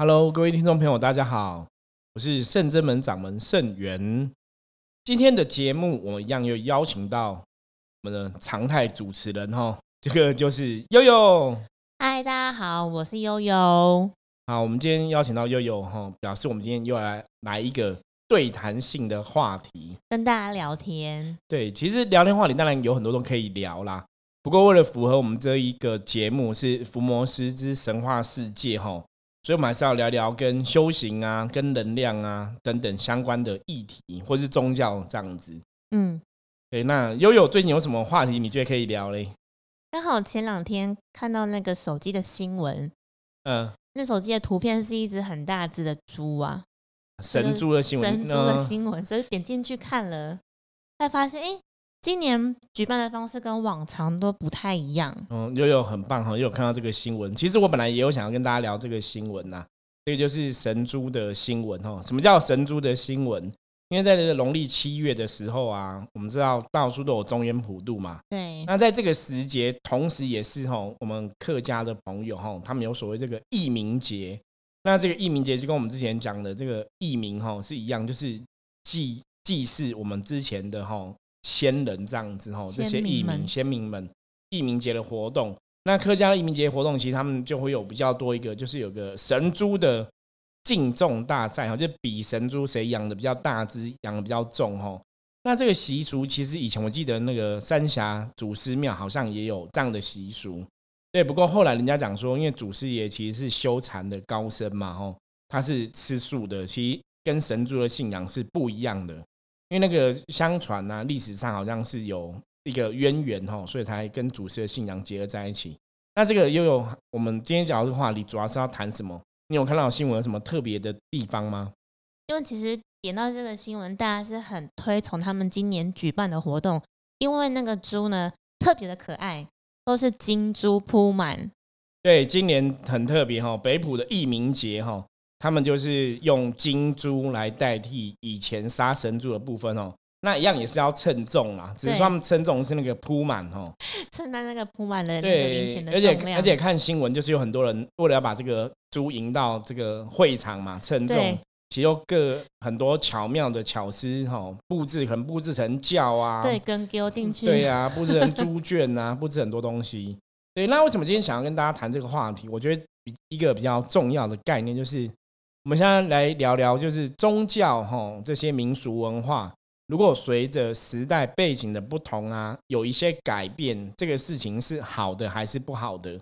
Hello，各位听众朋友，大家好，我是圣真门掌门圣元。今天的节目，我们一样又邀请到我们的常态主持人哈，这个就是悠悠。嗨，大家好，我是悠悠。好，我们今天邀请到悠悠哈，表示我们今天又来来一个对谈性的话题，跟大家聊天。对，其实聊天话题当然有很多都可以聊啦，不过为了符合我们这一个节目是伏魔师之神话世界哈。所以，我们还是要聊聊跟修行啊、跟能量啊等等相关的议题，或是宗教这样子。嗯，对。那悠悠最近有什么话题你觉得可以聊嘞？刚好前两天看到那个手机的新闻，嗯，那手机的图片是一只很大只的猪啊，神猪的新闻，神猪的新闻，所以点进去看了，才发现，哎。今年举办的方式跟往常都不太一样。嗯，悠悠很棒哈，又有看到这个新闻。其实我本来也有想要跟大家聊这个新闻呐，这个就是神猪的新闻哈。什么叫神猪的新闻？因为在这个农历七月的时候啊，我们知道到处都有中原普渡嘛。对。那在这个时节，同时也是哈，我们客家的朋友哈，他们有所谓这个义民节。那这个义民节就跟我们之前讲的这个义民哈是一样，就是祭祭祀我们之前的哈。先人这样子哈，这些义民先民们义民节的活动，那客家的义民节活动，其实他们就会有比较多一个，就是有个神猪的敬重大赛哈，就比神猪谁养的比较大只，养的比较重哈。那这个习俗其实以前我记得那个三峡祖师庙好像也有这样的习俗，对。不过后来人家讲说，因为祖师爷其实是修禅的高僧嘛哈，他是吃素的，其实跟神猪的信仰是不一样的。因为那个相传呢，历史上好像是有一个渊源哈，所以才跟祖师的信仰结合在一起。那这个又有我们今天讲的话，题主要是要谈什么？你有看到新闻有什么特别的地方吗？因为其实点到这个新闻，大家是很推崇他们今年举办的活动，因为那个猪呢特别的可爱，都是金猪铺满。对，今年很特别哈，北浦的义民节哈。他们就是用金珠来代替以前杀神珠的部分哦，那一样也是要称重啊，只是说他们称重是那个铺满哦，称在那个铺满的对，而且而且看新闻就是有很多人为了要把这个猪引到这个会场嘛称重，其实各很多巧妙的巧思哈布置，可能布置成轿啊，对，跟丢进去，对啊，布置成猪圈啊，布置很多东西。对，那为什么今天想要跟大家谈这个话题？我觉得一个比较重要的概念就是。我们现在来聊聊，就是宗教哈这些民俗文化，如果随着时代背景的不同啊，有一些改变，这个事情是好的还是不好的？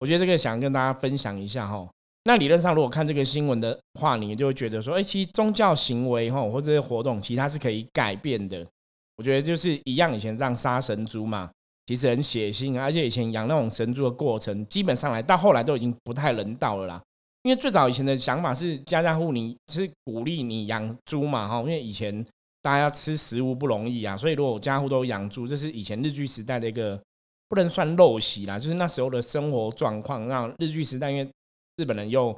我觉得这个想跟大家分享一下哈。那理论上，如果看这个新闻的话，你就会觉得说，哎，其实宗教行为哈或者活动，其实它是可以改变的。我觉得就是一样，以前这样杀神猪嘛，其实很血腥，而且以前养那种神猪的过程，基本上来到后来都已经不太人道了啦。因为最早以前的想法是家家户你是鼓励你养猪嘛哈，因为以前大家吃食物不容易啊，所以如果家户都养猪，这是以前日据时代的一个不能算陋习啦，就是那时候的生活状况让日据时代，因为日本人又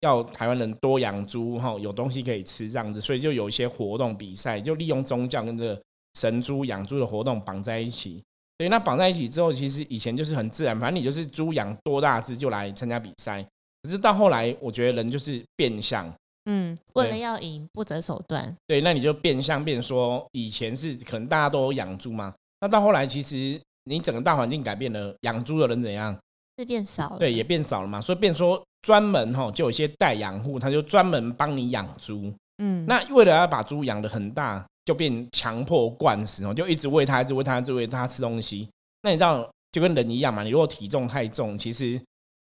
要台湾人多养猪哈，有东西可以吃这样子，所以就有一些活动比赛，就利用宗教跟这神猪养猪的活动绑在一起。对，那绑在一起之后，其实以前就是很自然，反正你就是猪养多大只就来参加比赛。可是到后来，我觉得人就是变相，嗯，为了要赢不择手段。对，那你就变相变说，以前是可能大家都养猪嘛，那到后来其实你整个大环境改变了，养猪的人怎样？是变少了。对，也变少了嘛。所以变说专门哈，就有些代养户，他就专门帮你养猪。嗯，那为了要把猪养的很大，就变强迫灌食哦，就一直喂它，一直喂它，一直喂它吃东西。那你知道就跟人一样嘛，你如果体重太重，其实。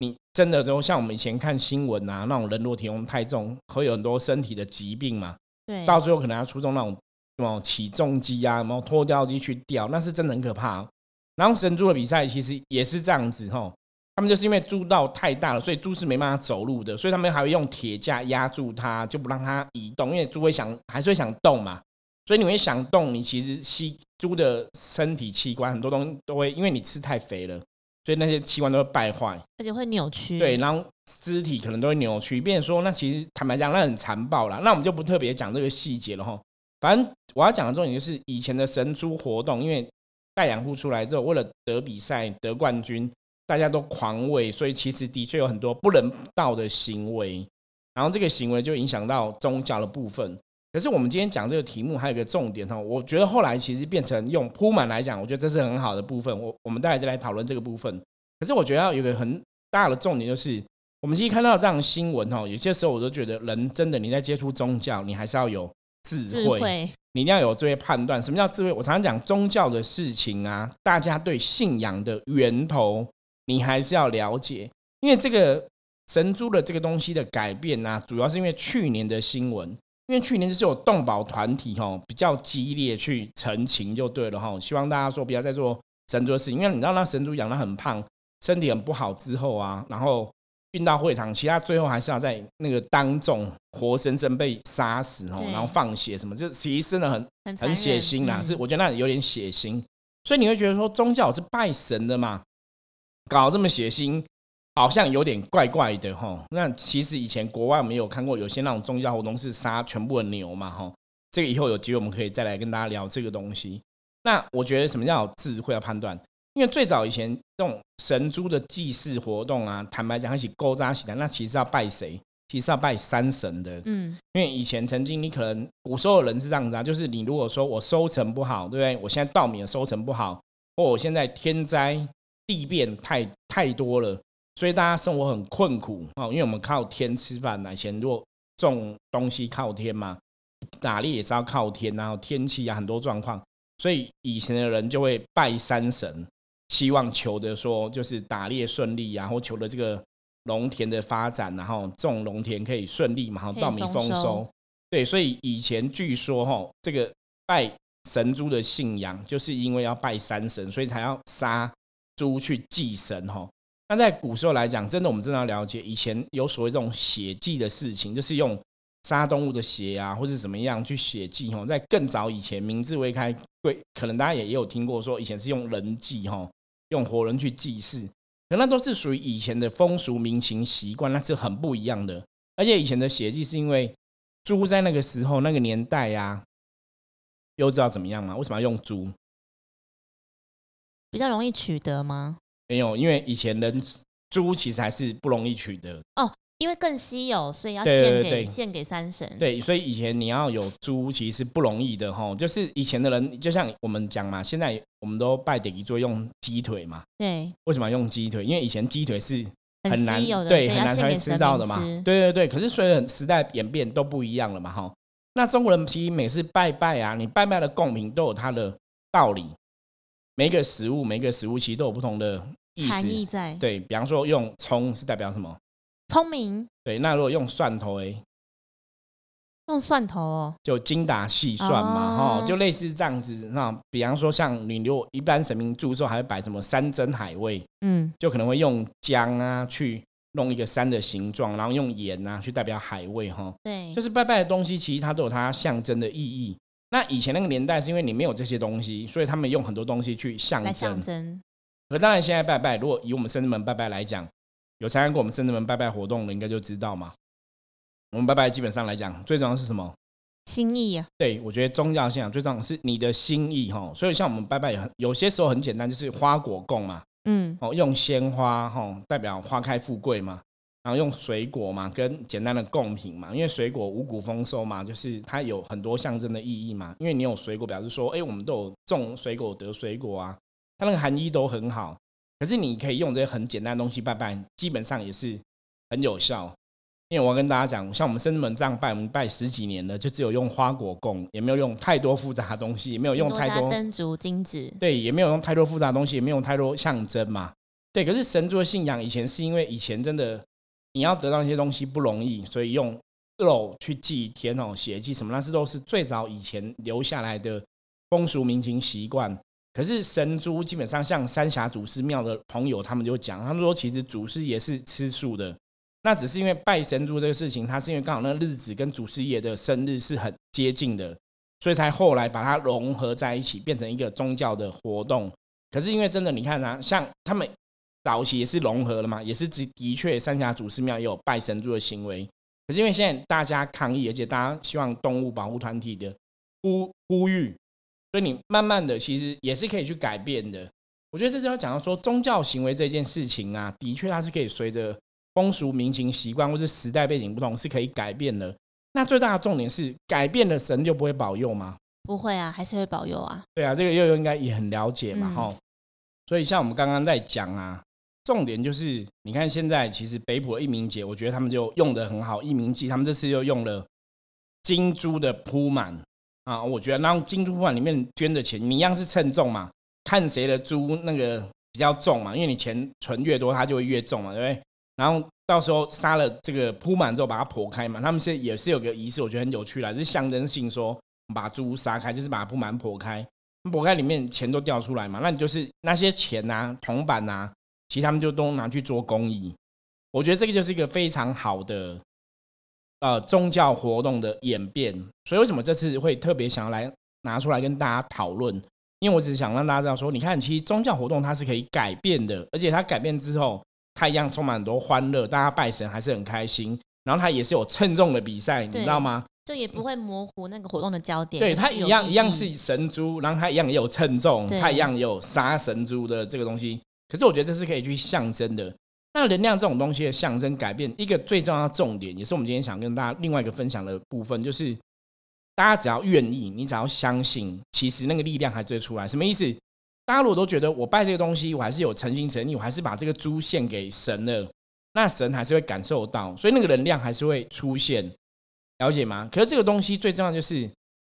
你真的就像我们以前看新闻啊，那种人如果体重太重，会有很多身体的疾病嘛。对，到最后可能要出动那种什么起重机啊，然后拖吊机去吊，那是真的很可怕。然后神猪的比赛其实也是这样子吼，他们就是因为猪道太大了，所以猪是没办法走路的，所以他们还会用铁架压住它，就不让它移动，因为猪会想还是会想动嘛。所以你会想动，你其实吸猪的身体器官很多东西都会，因为你吃太肥了。所以那些器官都会败坏，而且会扭曲。对，然后肢体可能都会扭曲。变说，那其实坦白讲，那很残暴啦。那我们就不特别讲这个细节了哈。反正我要讲的重点就是，以前的神猪活动，因为代养户出来之后，为了得比赛、得冠军，大家都狂喂，所以其实的确有很多不人道的行为。然后这个行为就影响到宗教的部分。可是我们今天讲这个题目还有一个重点哈，我觉得后来其实变成用铺满来讲，我觉得这是很好的部分。我我们待会再来讨论这个部分。可是我觉得有一个很大的重点就是，我们其实看到这样新闻哈，有些时候我都觉得人真的你在接触宗教，你还是要有智慧，你一定要有这些判断。什么叫智慧？我常常讲宗教的事情啊，大家对信仰的源头，你还是要了解，因为这个神珠的这个东西的改变呢，主要是因为去年的新闻。因为去年就是有动保团体哈比较激烈去澄清就对了哈，希望大家说不要再做神猪的事情。因为你知道那神猪养的很胖，身体很不好之后啊，然后运到会场，其他最后还是要在那个当众活生生被杀死哦，然后放血什么，就其实真的很很血腥啦。是我觉得那有点血腥，所以你会觉得说宗教是拜神的嘛，搞这么血腥。好像有点怪怪的哈，那其实以前国外没有看过，有些那种宗教活动是杀全部的牛嘛哈。这个以后有机会我们可以再来跟大家聊这个东西。那我觉得什么叫智慧的判断？因为最早以前这种神猪的祭祀活动啊，坦白讲一起勾扎起来，那其实要拜谁？其实要拜山神的。嗯，因为以前曾经你可能古时候人是这样子啊，就是你如果说我收成不好，对不对？我现在稻米的收成不好，或我现在天灾地变太太多了。所以大家生活很困苦哦，因为我们靠天吃饭以前如果种东西靠天嘛，打猎也是要靠天，然后天气啊很多状况，所以以前的人就会拜山神，希望求的说就是打猎顺利啊，或求的这个农田的发展，然后种农田可以顺利嘛，然后稻米丰收。对，所以以前据说哈，这个拜神猪的信仰，就是因为要拜山神，所以才要杀猪去祭神哈。那在古时候来讲，真的我们真的要了解，以前有所谓这种血祭的事情，就是用杀动物的血啊，或者怎么样去血祭哈。在更早以前，明治未开，贵可能大家也也有听过说，以前是用人祭哈，用活人去祭祀，可那都是属于以前的风俗民情习惯，那是很不一样的。而且以前的血祭是因为猪在那个时候那个年代呀，又知道怎么样吗？为什么要用猪？比较容易取得吗？没有，因为以前人猪其实还是不容易取得哦，因为更稀有，所以要献给献给山神。对，所以以前你要有猪其实是不容易的哈。就是以前的人，就像我们讲嘛，现在我们都拜点一做用鸡腿嘛。对，为什么用鸡腿？因为以前鸡腿是很难对，很难才会吃到的嘛。对对对，可是随着时代演变都不一样了嘛哈。那中国人其实每次拜拜啊，你拜拜的贡品都有它的道理，每个食物每个食物其实都有不同的。含义在对比方说用葱是代表什么？聪明。对，那如果用蒜头诶，用蒜头哦，就精打细算嘛，哈，就类似这样子。那比方说像你如果一般神明祝寿还会摆什么山珍海味，嗯，就可能会用姜啊去弄一个山的形状，然后用盐啊去代表海味，哈，对，就是拜拜的东西其实它都有它象征的意义。那以前那个年代是因为你没有这些东西，所以他们用很多东西去象征。可当然，现在拜拜，如果以我们深圳门拜拜来讲，有参加过我们深圳门拜拜活动的，应该就知道嘛。我们拜拜基本上来讲，最重要是什么？心意啊。对，我觉得宗教信仰最重要是你的心意哈。所以像我们拜拜，有有些时候很简单，就是花果供嘛。嗯。哦，用鲜花哈，代表花开富贵嘛。然后用水果嘛，跟简单的贡品嘛，因为水果五谷丰收嘛，就是它有很多象征的意义嘛。因为你有水果，表示说，哎，我们都有种水果得水果啊。它那个含义都很好，可是你可以用这些很简单的东西拜拜，基本上也是很有效。因为我要跟大家讲，像我们深门这样拜，我们拜十几年了，就只有用花果供，也没有用太多复杂的东西，也没有用太多灯烛金纸，对，也没有用太多复杂的东西，也没有太多象征嘛。对，可是神族的信仰以前是因为以前真的你要得到一些东西不容易，所以用肉去祭天哦，血祭什么，那是都是最早以前留下来的风俗民情习惯。可是神猪基本上像三峡祖师庙的朋友，他们就讲，他们说其实祖师爷是吃素的，那只是因为拜神猪这个事情，他是因为刚好那日子跟祖师爷的生日是很接近的，所以才后来把它融合在一起，变成一个宗教的活动。可是因为真的，你看啊，像他们早期也是融合了嘛，也是的的确三峡祖师庙也有拜神猪的行为。可是因为现在大家抗议，而且大家希望动物保护团体的呼呼吁。所以你慢慢的，其实也是可以去改变的。我觉得这就要讲到说，宗教行为这件事情啊，的确它是可以随着风俗民情习惯或是时代背景不同是可以改变的。那最大的重点是，改变了神就不会保佑吗？不会啊，还是会保佑啊。对啊，这个悠悠应该也很了解嘛，嗯哈、所以像我们刚刚在讲啊，重点就是，你看现在其实北普的一名节，我觉得他们就用的很好，一名记他们这次又用了金珠的铺满啊，我觉得然后金猪铺里面捐的钱，你一样是称重嘛，看谁的猪那个比较重嘛，因为你钱存越多，它就会越重嘛，对不对？然后到时候杀了这个铺满之后，把它剖开嘛，他们是也是有个仪式，我觉得很有趣啦，是象征性说把猪杀开，就是把它铺满剖开，剖开里面钱都掉出来嘛，那你就是那些钱呐、铜板呐、其实他们就都拿去做公益。我觉得这个就是一个非常好的呃宗教活动的演变。所以为什么这次会特别想要来拿出来跟大家讨论？因为我只是想让大家知道说，你看，其实宗教活动它是可以改变的，而且它改变之后，它一样充满很多欢乐，大家拜神还是很开心。然后它也是有称重的比赛，你知道吗？就也不会模糊那个活动的焦点。对，它一样一样是神珠，然后它一样也有称重，它一样也有杀神珠的这个东西。可是我觉得这是可以去象征的。那能量这种东西的象征改变，一个最重要的重点，也是我们今天想跟大家另外一个分享的部分，就是大家只要愿意，你只要相信，其实那个力量还是会出来。什么意思？大家如果都觉得我拜这个东西，我还是有诚心诚意，我还是把这个猪献给神了，那神还是会感受到，所以那个能量还是会出现，了解吗？可是这个东西最重要就是，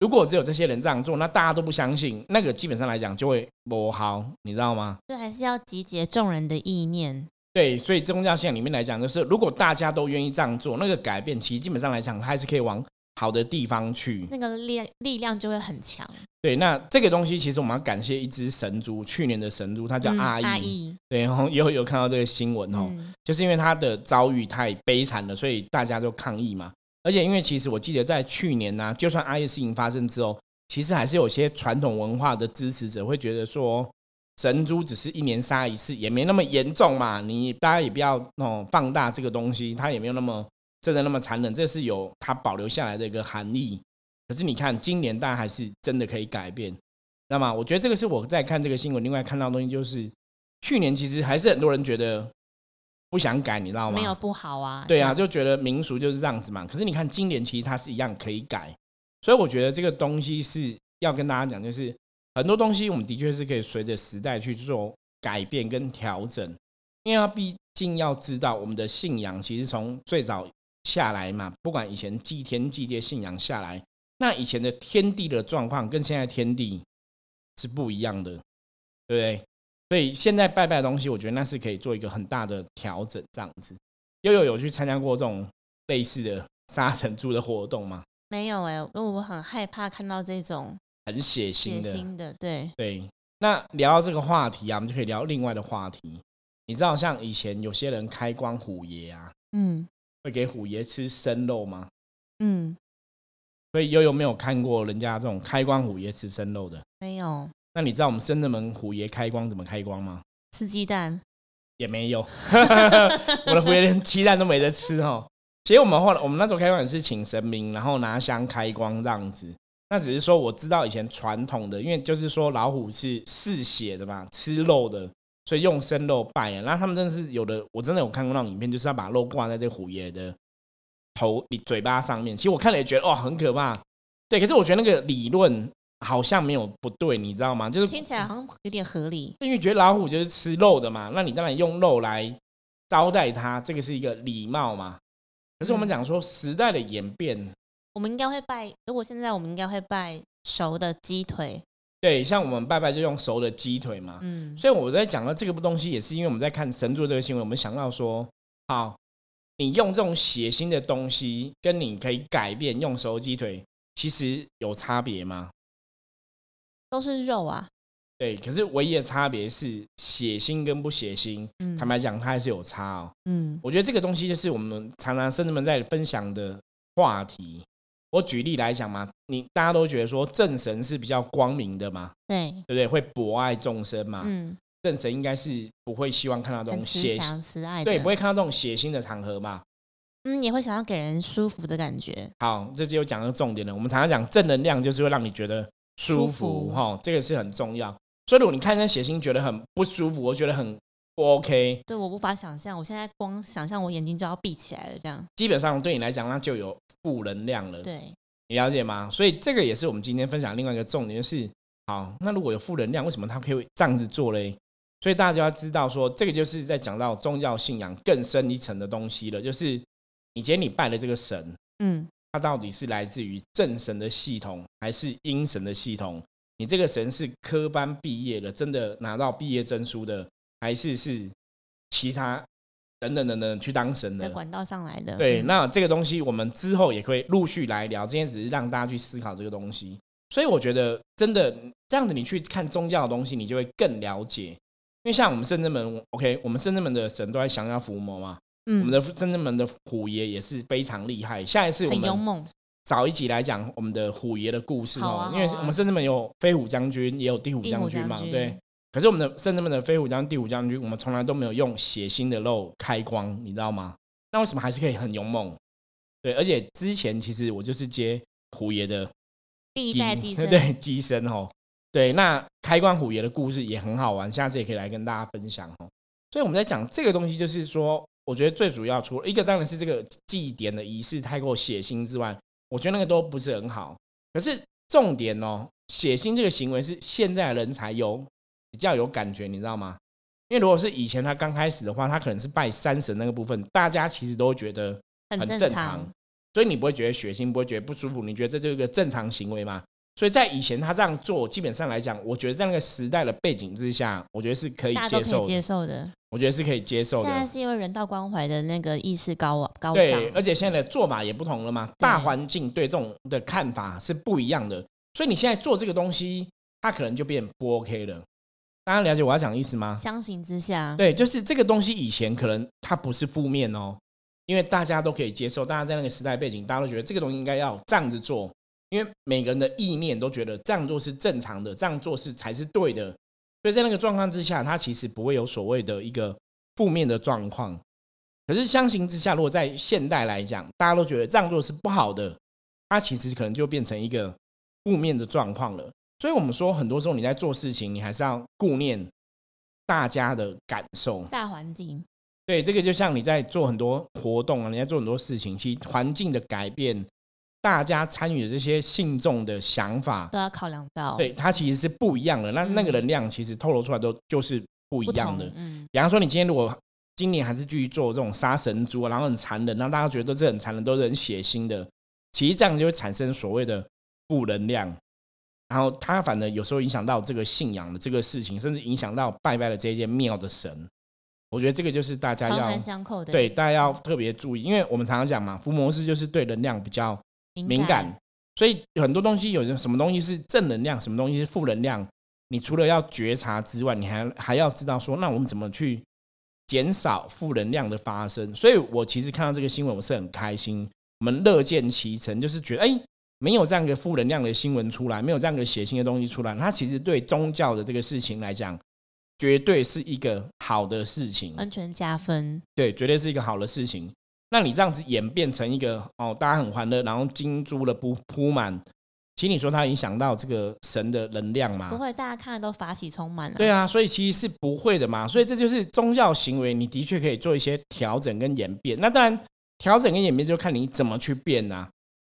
如果只有这些人这样做，那大家都不相信，那个基本上来讲就会不好，你知道吗？就还是要集结众人的意念。对，所以宗教信仰里面来讲，就是如果大家都愿意这样做，那个改变其实基本上来讲，它还是可以往好的地方去。那个力力量就会很强。对，那这个东西其实我们要感谢一只神猪，去年的神猪，它叫嗯阿义。阿义，对，然后有有看到这个新闻哦，嗯，就是因为他的遭遇太悲惨了，所以大家就抗议嘛。而且因为其实我记得在去年呢、就算阿义事情发生之后，其实还是有些传统文化的支持者会觉得说，神猪只是一年杀一次，也没那么严重嘛。你大家也不要哦放大这个东西，它也没有那么真的那么残忍，这是有它保留下来的一个含义。可是你看，今年大家还是真的可以改变。那么，我觉得这个是我在看这个新闻，另外看到的东西就是，去年其实还是很多人觉得不想改，你知道吗？没有不好啊。对啊，就觉得民俗就是这样子嘛。可是你看今年其实它是一样可以改，所以我觉得这个东西是要跟大家讲，就是很多东西我们的确是可以随着时代去做改变跟调整，因为毕竟要知道我们的信仰其实从最早下来嘛，不管以前祭天祭地信仰下来，那以前的天地的状况跟现在天地是不一样的，对不对？所以现在拜拜的东西，我觉得那是可以做一个很大的调整，这样子。悠悠有去参加过这种类似的杀神猪的活动吗？没有哎、因为我很害怕看到这种 很血血腥的，腥的，对，对。那聊到这个话题啊，我们就可以聊另外的话题。你知道，像以前有些人开光虎爷啊，嗯会给虎爷吃生肉吗？嗯，所以悠悠没有看过人家这种开光虎爷吃生肉的。没有那你知道我们深圳门虎爷开光怎么开光吗？吃鸡蛋，也没有，我的虎爷连鸡蛋都没得吃哦。其实我们后来，我们那时候开光也是请神明，然后拿香开光这样子。那只是说我知道以前传统的，因为就是说老虎是嗜血的嘛，吃肉的，所以用生肉拜啊。然后他们真的是有的，我真的有看过那种影片，就是要把肉挂在这虎爷的头、嘴巴上面。其实我看了也觉得哇很可怕，对。可是我觉得那个理论好像没有不对，你知道吗？就是听起来好像有点合理。因为觉得老虎就是吃肉的嘛，那你当然用肉来招待它，这个是一个礼貌嘛。可是我们讲说时代的演变，我们应该会拜，如果现在我们应该会拜熟的鸡腿，对，像我们拜拜就用熟的鸡腿嘛。嗯，所以我在讲到这个东西，也是因为我们在看神作这个新闻，我们想到说，好，你用这种血腥的东西，跟你可以改变用熟鸡腿，其实有差别吗？都是肉啊，对，可是唯一的差别是血腥跟不血腥。嗯坦白讲，它还是有差哦。嗯我觉得这个东西就是我们常常甚至们在分享的话题。我举例来讲嘛，你大家都觉得说正神是比较光明的嘛，对，对不对？会博爱众生嘛，嗯，正神应该是不会希望看到这很种血，慈祥慈爱，对，不会看到这种血腥的场合嘛。嗯，也会想要给人舒服的感觉，好，这就讲到重点了。我们常常讲正能量，就是会让你觉得舒服舒服哈，这个是很重要。所以如果你看那血腥觉得很不舒服，我觉得很不 OK，对，我无法想象，我现在光想象我眼睛就要闭起来了，这样。基本上对你来讲，那就有负能量了。对，你了解吗？所以这个也是我们今天分享另外一个重点，就是好，那如果有负能量，为什么他可以这样子做嘞？所以大家就要知道说，这个就是在讲到宗教信仰更深一层的东西了，就是你今天你拜的这个神，嗯，它到底是来自于正神的系统，还是阴神的系统？你这个神是科班毕业的，真的拿到毕业证书的，还是是其他等等等等去当神的？管道上来的。对，嗯那这个东西我们之后也可以陆续来聊。今天只是让大家去思考这个东西，所以我觉得真的这样子，你去看宗教的东西，你就会更了解。因为像我们圣真门，OK，我们圣真门的神都在降妖伏魔嘛，我们嗯，的圣真门的虎爷也是非常厉害。下一次我们很勇猛。找一集来讲我们的虎爷的故事哦，因为我们圣真门有飞虎将军，也有地虎地虎将军嘛，对。可是我们的圣真门的飞虎将军、地虎将军，我们从来都没有用血腥的肉开光，你知道吗？那为什么还是可以很勇猛？对，而且之前其实我就是接虎爷的第一代机身，对机身哦。对，那开光虎爷的故事也很好玩，下次也可以来跟大家分享哦。所以我们在讲这个东西，就是说，我觉得最主要除了一个当然是这个祭典的仪式太过血腥之外，我觉得那个都不是很好。可是重点哦，血腥这个行为是现在的人才有比较有感觉，你知道吗？因为如果是以前他刚开始的话，他可能是拜山神那个部分，大家其实都会觉得很很正正常常。所以你不会觉得血腥，不会觉得不舒服，你觉得这就是一个正常行为嘛？所以在以前他这样做，基本上来讲，我觉得在那个时代的背景之下，我觉得是可以接接受的，受的。我觉得是可以接受的。现在是因为人道关怀的那个意识高高对，涨，而且现在的做法也不同了嘛，大环境对这种的看法是不一样的，所以你现在做这个东西，它可能就变不 OK 了。大家了解我要讲的意思吗？相形之下，对，就是这个东西以前可能它不是负面哦，因为大家都可以接受，大家在那个时代背景，大家都觉得这个东西应该要这样子做，因为每个人的意念都觉得这样做是正常的，这样做是才是对的，所以在那个状况之下，它其实不会有所谓的一个负面的状况。可是相形之下，如果在现代来讲，大家都觉得这样做是不好的，它其实可能就变成一个负面的状况了。所以，我们说很多时候你在做事情，你还是要顾念大家的感受。大环境对，这个就像你在做很多活动啊，你在做很多事情，其实环境的改变，大家参与的这些信众的想法，都要考量到，对它其实是不一样的。那那个能量其实透露出来都就是不一不样的。嗯，比方说，你今天如果今年还是继续做这种杀神猪啊，然后很残忍，让大家觉得都是很残忍，都是很血腥的，其实这样就会产生所谓的负能量。然后他反而有时候影响到这个信仰的这个事情，甚至影响到拜拜的这间庙的神。我觉得这个就是大家要环环相扣的，对大家要特别注意，因为我们常常讲嘛，伏魔师就是对能量比较敏敏感，所以很多东西有什么东西是正能量，什么东西是负能量，你除了要觉察之外，你还还要知道说，那我们怎么去减少负能量的发生？所以我其实看到这个新闻，我是很开心，我们乐见其成，就是觉得哎。没有这样一个负能量的新闻出来，没有这样一个血腥的东西出来，它其实对宗教的这个事情来讲，绝对是一个好的事情。安全加分，对，绝对是一个好的事情。那你这样子演变成一个哦，大家很欢乐，然后金珠的铺铺满，其实你说它影响到这个神的能量吗？不会，大家看的都法喜充满了，对啊，所以其实是不会的嘛。所以这就是宗教行为，你的确可以做一些调整跟演变。那当然，调整跟演变就看你怎么去变呐、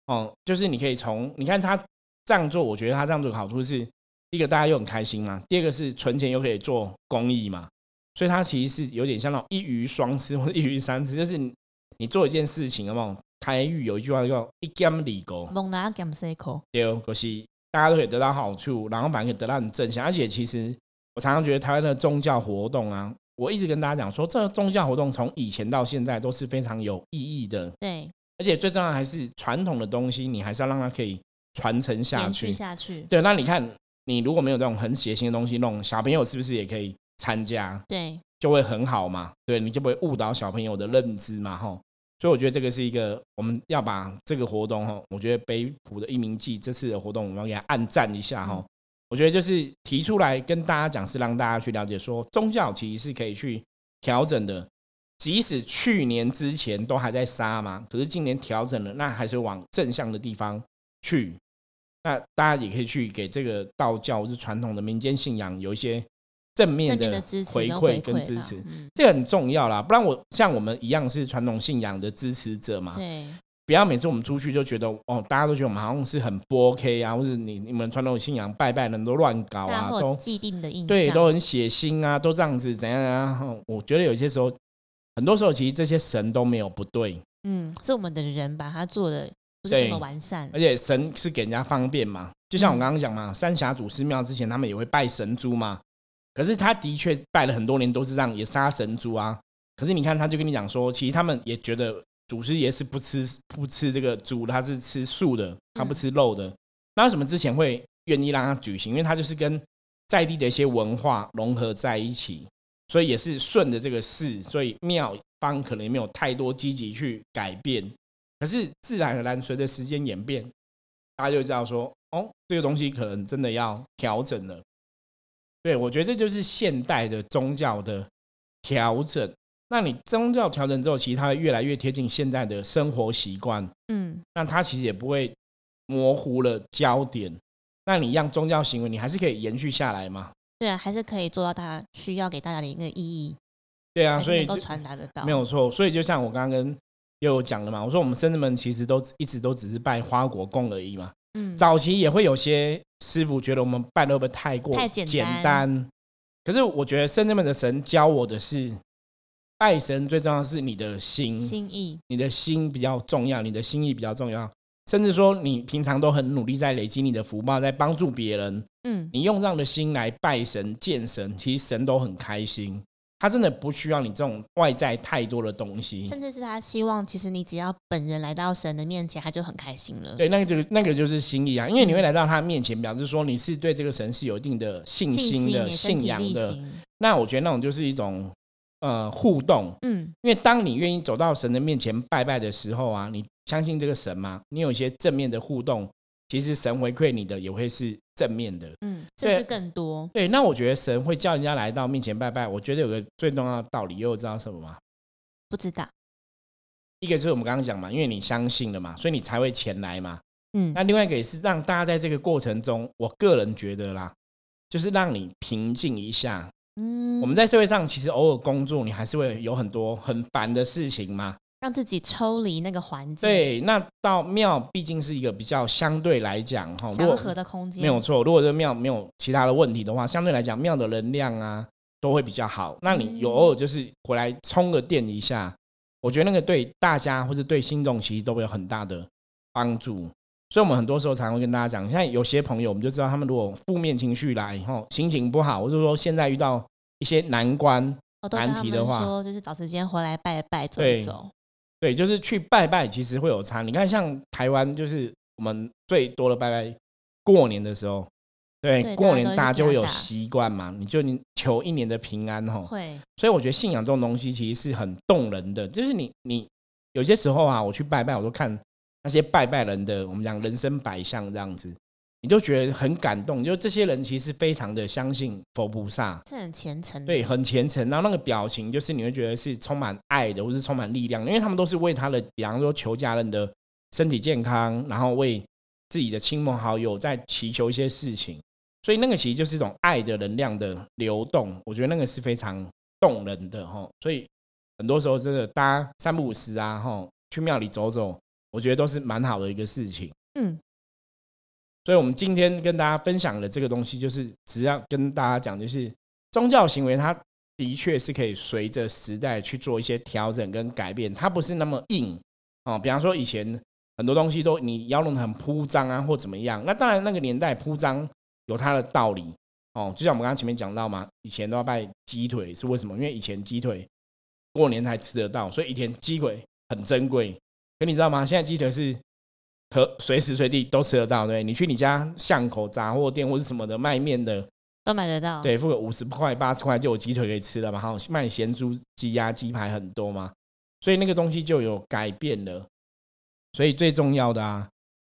哦，就是你可以从你看他这样做，我觉得他这样做的好处是，第一个大家又很开心嘛，第二个是存钱又可以做公益嘛。所以他其实是有点像那种一鱼双吃或者一鱼三吃，就是你你做一件事情，有没有？台语有一句话叫“一兼里狗”，猛拿 gam c 口，对，可是大家都可以得到好处，然后反而可以得到很正向。而且其实我常常觉得台湾的宗教活动啊，我一直跟大家讲说，这个宗教活动从以前到现在都是非常有意义的，对，而且最重要还是传统的东西，你还是要让它可以传承下去。下去，对，那你看，你如果没有这种很血腥的东西弄，小朋友是不是也可以参加？对，就会很好嘛，对，你就不会误导小朋友的认知嘛，吼。所以我觉得这个是一个我们要把这个活动哈，我觉得北浦的一鸣记这次的活动，我们要给它按赞一下哈。我觉得就是提出来跟大家讲，是让大家去了解说，宗教其实是可以去调整的。即使去年之前都还在杀嘛，可是今年调整了，那还是往正向的地方去。那大家也可以去给这个道教或是传统的民间信仰有一些正面的回馈跟支持，嗯，这个很重要啦。不然我像我们一样是传统信仰的支持者嘛，对，不要每次我们出去就觉得哦，大家都觉得我们好像是很不 OK 啊，或者你你们传统信仰拜拜人都乱搞啊，都既定的印象，对，都很血腥啊，都这样子怎样啊？哼我觉得有些时候，很多时候其实这些神都没有不对，嗯，是我们的人把它做的不是对这么完善而，且神是给人家方便嘛。就像我嗯刚刚讲嘛，三峡祖师庙之前他们也会拜神猪嘛，可是他的确拜了很多年都是这样，也杀神猪啊。可是你看，他就跟你讲说，其实他们也觉得祖师爷是不吃不吃这个猪的，他是吃素的，他不吃肉的。那为什么之前会愿意让他举行？因为他就是跟在地的一些文化融合在一起，所以也是顺着这个事，所以庙方可能也没有太多积极去改变。可是自然而然随着时间演变，大家就知道说，哦，这个东西可能真的要调整了。对，我觉得这就是现代的宗教的调整。那你宗教调整之后，其实它会越来越贴近现在的生活习惯，嗯，那它其实也不会模糊了焦点。那你让宗教行为，你还是可以延续下来嘛？对啊，还是可以做到大家需要给大家的一个意义，对啊，所以都传达得到，没有错。所以就像我刚刚跟又有讲了嘛，我说我们僧人们其实都一直都只是拜花果供而已嘛。嗯，早期也会有些师傅觉得我们拜的会不会太过太简单单？可是我觉得圣人们的神教我的是，拜神最重要的是你的心，心意，你的心比较重要，你的心意比较重要。甚至说你平常都很努力在累积你的福报，在帮助别人，嗯，你用这样的心来拜神、见神，其实神都很开心。他真的不需要你这种外在太多的东西。甚至是他希望，其实你只要本人来到神的面前，他就很开心了。对，那个就是那个就是心意啊，因为你会来到他面前，表示说你是对这个神是有一定的信信心的、信仰的。那我觉得那种就是一种呃互动，嗯，因为当你愿意走到神的面前拜拜的时候啊，你相信这个神嘛，你有一些正面的互动，其实神回馈你的也会是正面的。嗯，对甚至更多。对，那我觉得神会叫人家来到面前拜拜，我觉得有个最重要的道理，又知道什么吗？不知道，一个是我们刚刚讲嘛，因为你相信了嘛，所以你才会前来嘛。嗯，那另外一个也是让大家在这个过程中，我个人觉得啦，就是让你平静一下。嗯，我们在社会上其实偶尔工作，你还是会有很多很烦的事情嘛。让自己抽离那个环境，，对，那到庙毕竟是一个比较相对来讲哈，祥和的空间没有错，如果这个庙没有其他的问题的话，相对来讲庙的能量啊都会比较好。那你有嗯偶尔就是回来充个电一下，我觉得那个对大家或者对信众其实都会有很大的帮助。所以，我们很多时候常会跟大家讲，像有些朋友，我们就知道他们如果负面情绪来，后心情不好，或者说现在遇到一些难关，难题的话说，就是找时间回来拜拜走一走。对，就是去拜拜，其实会有差。你看，像台湾，就是我们最多的拜拜，过年的时候，对，对过年大大家就会有习惯嘛，你就你求一年的平安吼。会，所以我觉得信仰这种东西其实是很动人的，就是你你有些时候啊，我去拜拜，我都看那些拜拜人的，我们讲人生百相这样子，你就觉得很感动，就这些人其实非常的相信佛菩萨，是很虔诚的。对，很虔诚，然后那个表情就是你会觉得是充满爱的，或是充满力量，因为他们都是为他的，比方说求家人的身体健康，然后为自己的亲朋好友在祈求一些事情，所以那个其实就是一种爱的能量的流动，我觉得那个是非常动人的哈。所以很多时候真的大家三不五时啊，哈，去庙里走走，我觉得都是蛮好的一个事情。嗯，所以，我们今天跟大家分享的这个东西，就是只要跟大家讲，就是宗教行为，它的确是可以随着时代去做一些调整跟改变，它不是那么硬哦。比方说，以前很多东西都你要弄得很铺张啊，或怎么样，那当然那个年代铺张有它的道理哦。就像我们刚刚前面讲到嘛，以前都要拜鸡腿，是为什么？因为以前鸡腿过年才吃得到，所以以前鸡腿很珍贵。可你知道吗？现在鸡腿是可随时随地都吃得到，对你去你家巷口杂货店或者什么的卖面的，都买得到。，对，付个五十块八十块就有鸡腿可以吃了嘛，还有卖咸猪、鸡鸭、鸡排很多嘛，所以那个东西就有改变了。所以最重要的啊，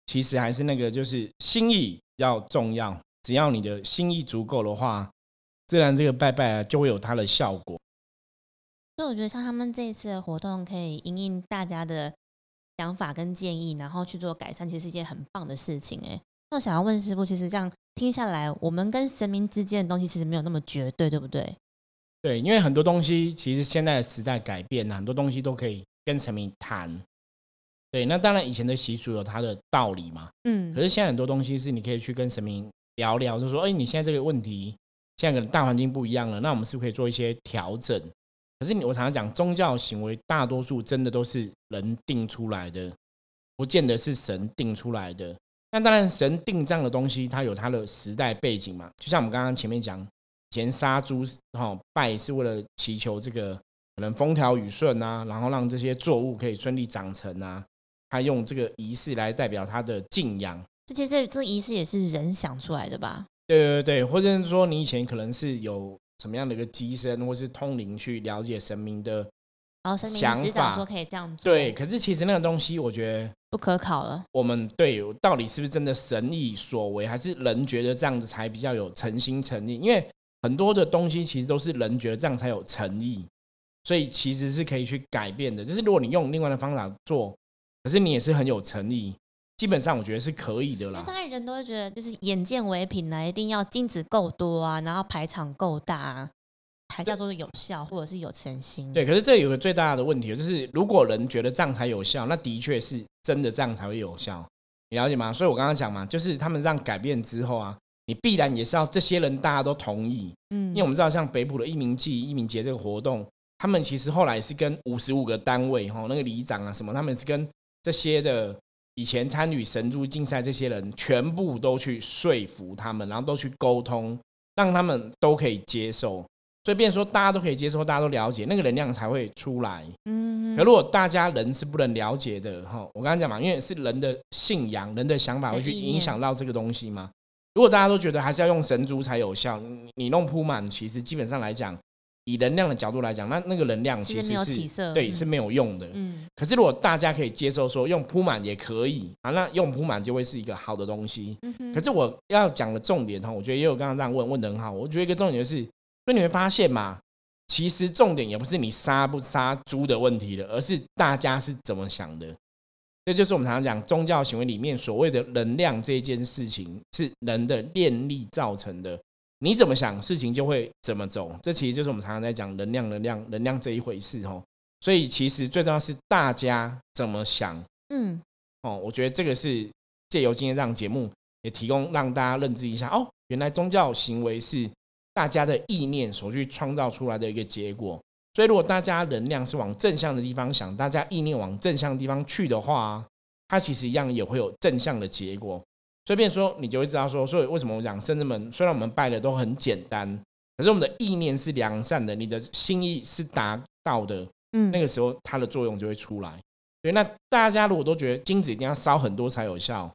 其实还是那个就是心意要重要，只要你的心意足够的话，自然这个拜拜啊就会有它的效果。所以我觉得像他们这一次的活动，可以因应大家的想法跟建议，然后去做改善，其实是一件很棒的事情。哎，那我想要问师傅，其实这样听下来，我们跟神明之间的东西其实没有那么绝对，对不对？对，因为很多东西其实现在的时代改变了，很多东西都可以跟神明谈。对，那当然以前的习俗有它的道理嘛。嗯可是现在很多东西是你可以去跟神明聊聊，就说，哎，你现在这个问题，现在可能大环境不一样了，那我们是不是可以做一些调整？可是你我常常讲，宗教行为大多数真的都是人定出来的，不见得是神定出来的。那当然，神定这样的东西，它有它的时代背景嘛。就像我们刚刚前面讲，以前杀猪哈拜是为了祈求这个可能风调雨顺啊，然后让这些作物可以顺利长成啊。他用这个仪式来代表他的敬仰。这其实这这仪式也是人想出来的吧？对对对，或者是说你以前可能是有什么样的一个机身，或是通灵去了解神明的然后神明想法指导说可以这样做，对。，可是其实那个东西，我觉得不可考了。我们对到底是不是真的神意所为，还是人觉得这样子才比较有诚心诚意？因为很多的东西其实都是人觉得这样才有诚意，所以其实是可以去改变的。就是如果你用另外的方法做，可是你也是很有诚意，基本上我觉得是可以的啦。那大概人都会觉得，就是眼见为凭啊，一定要金子够多啊，然后排场够大啊，才叫做有效或者是有诚心。对，可是这有个最大的问题，就是如果人觉得这样才有效，那的确是真的这样才会有效，你了解吗？所以我刚刚讲嘛，就是他们这样改变之后啊，你必然也是要这些人大家都同意，嗯，因为我们知道像北浦的一鸣祭、一鸣节这个活动，他们其实后来是跟五十五个单位哈，那个里长啊什么，他们是跟这些的以前参与神珠竞赛这些人，全部都去说服他们，然后都去沟通，让他们都可以接受。所以，变成说大家都可以接受，大家都了解，那个能量才会出来。嗯可如果大家人是不能了解的哈，我刚刚讲嘛，因为是人的信仰、人的想法会去影响到这个东西嘛。如果大家都觉得还是要用神珠才有效，你你弄铺满，其实基本上来讲，以能量的角度来讲，那那个能量其实是对是没有用的。嗯可是如果大家可以接受说用铺满也可以啊，那用铺满就会是一个好的东西。嗯哼可是我要讲的重点哈，我觉得也有刚刚这样问问的很好。我觉得一个重点就是，所以你会发现嘛，其实重点也不是你杀不杀猪的问题了，而是大家是怎么想的。这就是我们常常讲宗教行为里面所谓的能量这一件事情，是人的念力造成的。你怎么想，事情就会怎么走。这其实就是我们常常在讲能量、能量、能量这一回事哦。所以其实最重要是大家怎么想。嗯哦，我觉得这个是借由今天这样节目，也提供让大家认知一下哦，原来宗教行为是大家的意念所去创造出来的一个结果。所以，如果大家能量是往正向的地方想，大家意念往正向的地方去的话，它其实一样也会有正向的结果。所以，变说你就会知道说，所以为什么我讲圣人们，虽然我们拜的都很简单，可是我们的意念是良善的，你的心意是达到的，嗯，那个时候它的作用就会出来。对，那大家如果都觉得金子一定要烧很多才有效，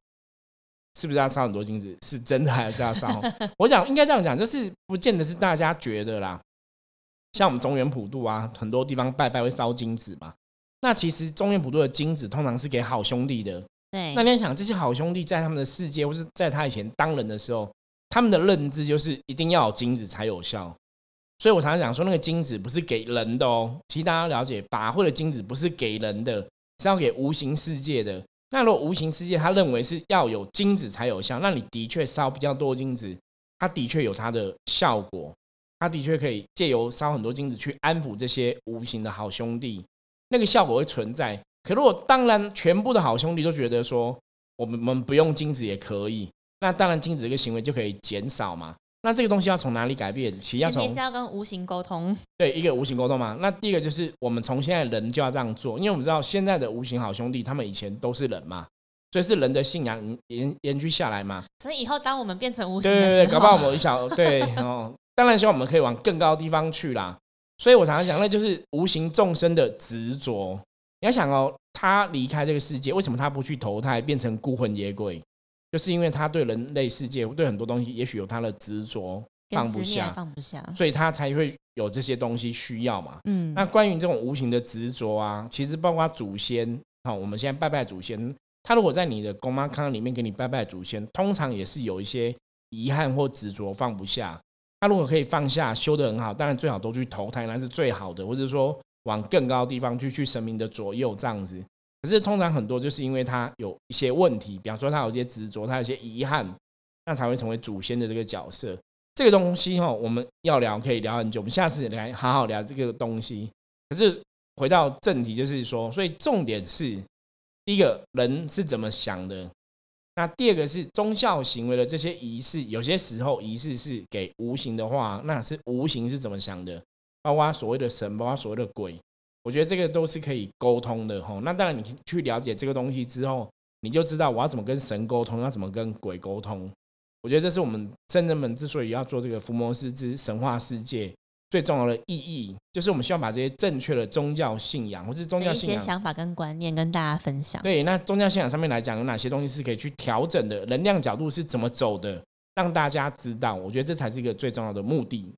是不是要烧很多金子？是真的还是要烧？我想应该这样讲，就是不见得是大家觉得啦。像我们中原普渡啊，很多地方拜拜会烧金子嘛。那其实中原普渡的金子通常是给好兄弟的。那你想，这些好兄弟在他们的世界，或是在他以前当人的时候，他们的认知就是一定要有金子才有效。所以我常常讲说，那个金子不是给人的哦。其实大家了解，法会的金子不是给人的，是要给无形世界的。那如果无形世界他认为是要有金子才有效，那你的确烧比较多金子，它的确有它的效果，它的确可以借由烧很多金子去安抚这些无形的好兄弟，那个效果会存在。可如果当然全部的好兄弟都觉得说我们我们不用金子也可以，那当然金子这个行为就可以减少嘛。那这个东西要从哪里改变？其实要从是要跟无形沟通。对一个无形沟通嘛。那第一个就是我们从现在人就要这样做，因为我们知道现在的无形好兄弟，他们以前都是人嘛，所以是人的信仰延延续下来嘛。所以以后当我们变成无形对对对，搞不好我们想对 哦，当然希望我们可以往更高的地方去啦。所以我常常讲，那就是无形众生的执着。你要想哦，他离开这个世界，为什么他不去投胎变成孤魂野鬼？就是因为他对人类世界、对很多东西，也许有他的执着，放不下放不下。所以他才会有这些东西需要嘛。嗯，那关于这种无形的执着啊，其实包括祖先，好，我们现在拜拜祖先，他如果在你的公妈康里面给你拜拜祖先，通常也是有一些遗憾或执着放不下。他如果可以放下，修得很好，当然最好都去投胎，那是最好的，或者说往更高的地方去，去神明的左右这样子。可是通常很多就是因为他有一些问题，比方说他有一些执着，他有些遗憾，那才会成为祖先的这个角色。这个东西哈，我们要聊可以聊很久，我们下次来好好聊这个东西。可是回到正题，就是说，所以重点是第一个人是怎么想的，那第二个是宗教行为的这些仪式，有些时候仪式是给无形的话，那是无形是怎么想的？包括所谓的神，包括所谓的鬼，我觉得这个都是可以沟通的吼。那当然，你去了解这个东西之后，你就知道我要怎么跟神沟通，要怎么跟鬼沟通。我觉得这是我们圣人们之所以要做这个伏魔师之神话世界最重要的意义，就是我们希望把这些正确的宗教信仰或是宗教信仰想法跟观念跟大家分享。对，那宗教信仰上面来讲，有哪些东西是可以去调整的？能量角度是怎么走的？让大家知道，我觉得这才是一个最重要的目的。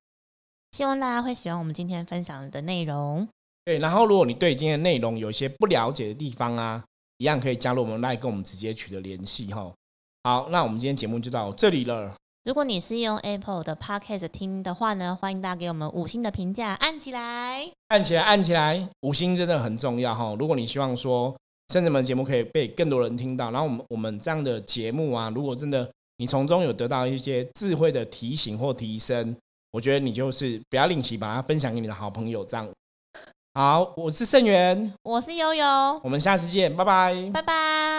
希望大家会喜欢我们今天分享的内容。对，然后如果你对今天的内容有一些不了解的地方啊，一样可以加入我们来跟我们直接取得联系哈。好，那我们今天节目就到这里了。如果你是用 Apple 的 Podcast 听的话呢，欢迎大家给我们五星的评价，按起来，按起来，按起来，五星真的很重要哈。如果你希望说圣人们节目可以被更多人听到，然后我们我们这样的节目啊，如果真的你从中有得到一些智慧的提醒或提升，我觉得你就是不要吝惜，把它分享给你的好朋友。这样好，我是盛元，我是悠悠，我们下次见，拜拜，拜拜。